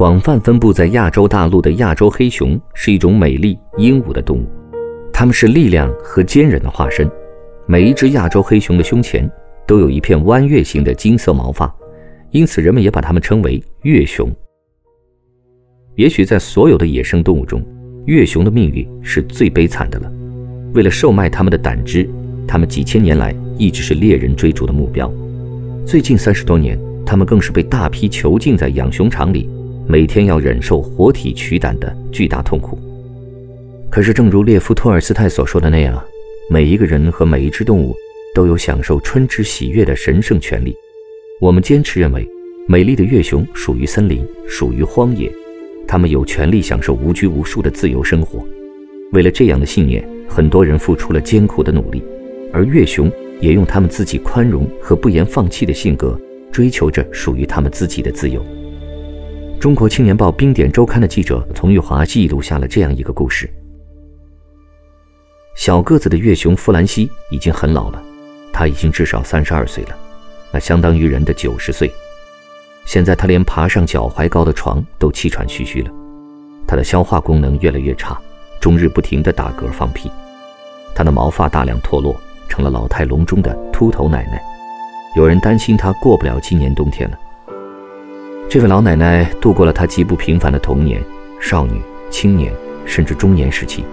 广泛分布在亚洲大陆的亚洲黑熊是一种美丽英武的动物，它们是力量和坚韧的化身。每一只亚洲黑熊的胸前都有一片弯月形的金色毛发，因此人们也把它们称为月熊。也许在所有的野生动物中，月熊的命运是最悲惨的了。为了售卖它们的胆汁，它们几千年来一直是猎人追逐的目标。最近三十多年，它们更是被大批囚禁在养熊场里，每天要忍受活体取胆的巨大痛苦。可是，正如列夫·托尔斯泰所说的那样，每一个人和每一只动物都有享受春之喜悦的神圣权利。我们坚持认为，美丽的月熊属于森林，属于荒野。他们有权利享受无拘无束的自由生活。为了这样的信念，很多人付出了艰苦的努力，而月熊也用他们自己宽容和不言放弃的性格，追求着属于他们自己的自由。中国青年报冰点周刊的记者丛玉华记录下了这样一个故事：小个子的月熊弗兰西已经很老了，他已经至少三十二岁了，那相当于人的九十岁。现在他连爬上脚踝高的床都气喘吁吁了，他的消化功能越来越差，终日不停地打嗝放屁，他的毛发大量脱落，成了老态龙钟的秃头奶奶。有人担心他过不了今年冬天了。这位老奶奶度过了她极不平凡的童年、少女、青年，甚至中年时期。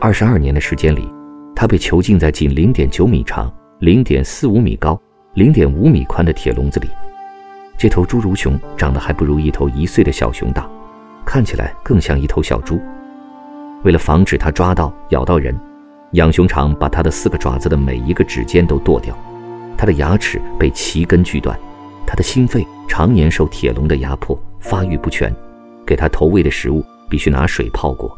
二十二年的时间里，她被囚禁在仅零点九米长、零点四五米高、零点五米宽的铁笼子里。这头侏儒熊长得还不如一头一岁的小熊大，看起来更像一头小猪。为了防止它抓到、咬到人，养熊场把它的四个爪子的每一个指尖都剁掉，它的牙齿被齐根锯断，他的心肺常年受铁笼的压迫，发育不全。给他投喂的食物必须拿水泡过。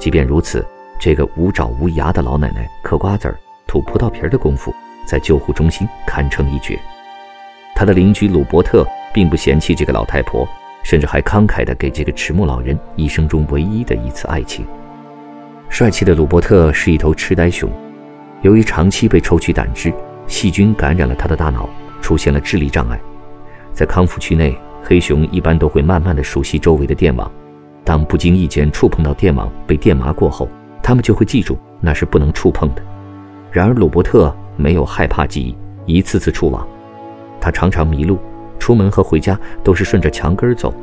即便如此，这个无爪无牙的老奶奶嗑瓜子儿、吐葡萄皮儿的功夫，在救护中心堪称一绝。他的邻居鲁伯特并不嫌弃这个老太婆，甚至还慷慨地给这个迟暮老人一生中唯一的一次爱情。帅气的鲁伯特是一头痴呆熊，由于长期被抽取胆汁，细菌感染了他的大脑，出现了智力障碍。在康复区内，黑熊一般都会慢慢地熟悉周围的电网，当不经意间触碰到电网被电麻过后，他们就会记住那是不能触碰的。然而鲁伯特没有害怕记忆，一次次触网。他常常迷路，出门和回家都是顺着墙根走。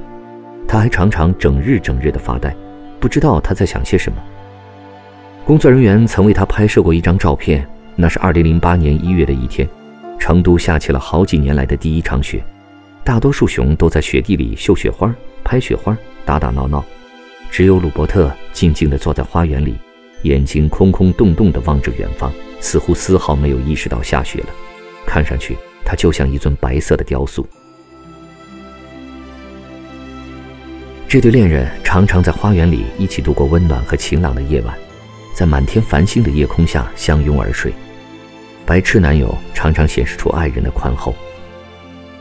他还常常整日整日的发呆，不知道他在想些什么。工作人员曾为他拍摄过一张照片，那是2008年1月的一天，成都下起了好几年来的第一场雪，大多数熊都在雪地里绣雪花、拍雪花、打打闹闹，只有鲁伯特静静地坐在花园里，眼睛空空洞洞地望着远方，似乎丝毫没有意识到下雪了，看上去。它就像一尊白色的雕塑。这对恋人常常在花园里一起度过温暖和晴朗的夜晚，在满天繁星的夜空下相拥而睡。白痴男友常常显示出爱人的宽厚。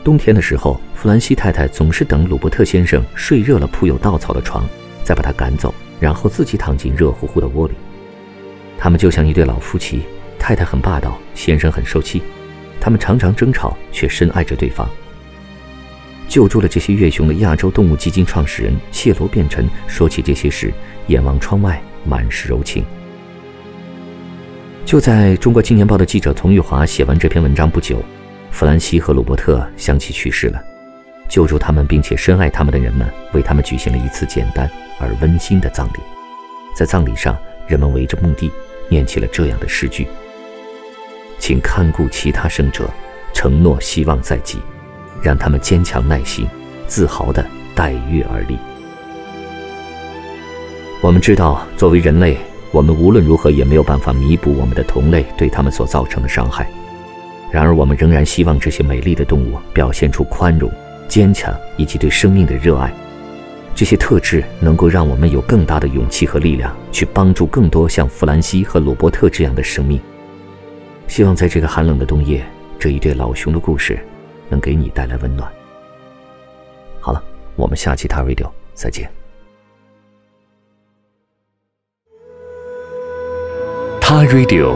冬天的时候，弗兰西太太总是等鲁伯特先生睡热了铺有稻草的床，再把他赶走，然后自己躺进热乎乎的窝里。他们就像一对老夫妻，太太很霸道，先生很受气。他们常常争吵，却深爱着对方。救助了这些月熊的亚洲动物基金创始人谢罗变臣说起这些时，眼望窗外，满是柔情。就在中国青年报的记者丛玉华写完这篇文章不久，弗兰西和鲁伯特相继去世了。救助他们并且深爱他们的人们，为他们举行了一次简单而温馨的葬礼。在葬礼上，人们围着墓地，念起了这样的诗句。请看顾其他生者，承诺希望在即，让他们坚强耐心，自豪地待月而立。我们知道，作为人类，我们无论如何也没有办法弥补我们的同类对他们所造成的伤害。然而，我们仍然希望这些美丽的动物表现出宽容，坚强以及对生命的热爱。这些特质能够让我们有更大的勇气和力量，去帮助更多像弗兰西和鲁伯特这样的生命。希望在这个寒冷的冬夜，这一对老熊的故事能给你带来温暖。好了，我们下期 t Radio 再见。他 Radio，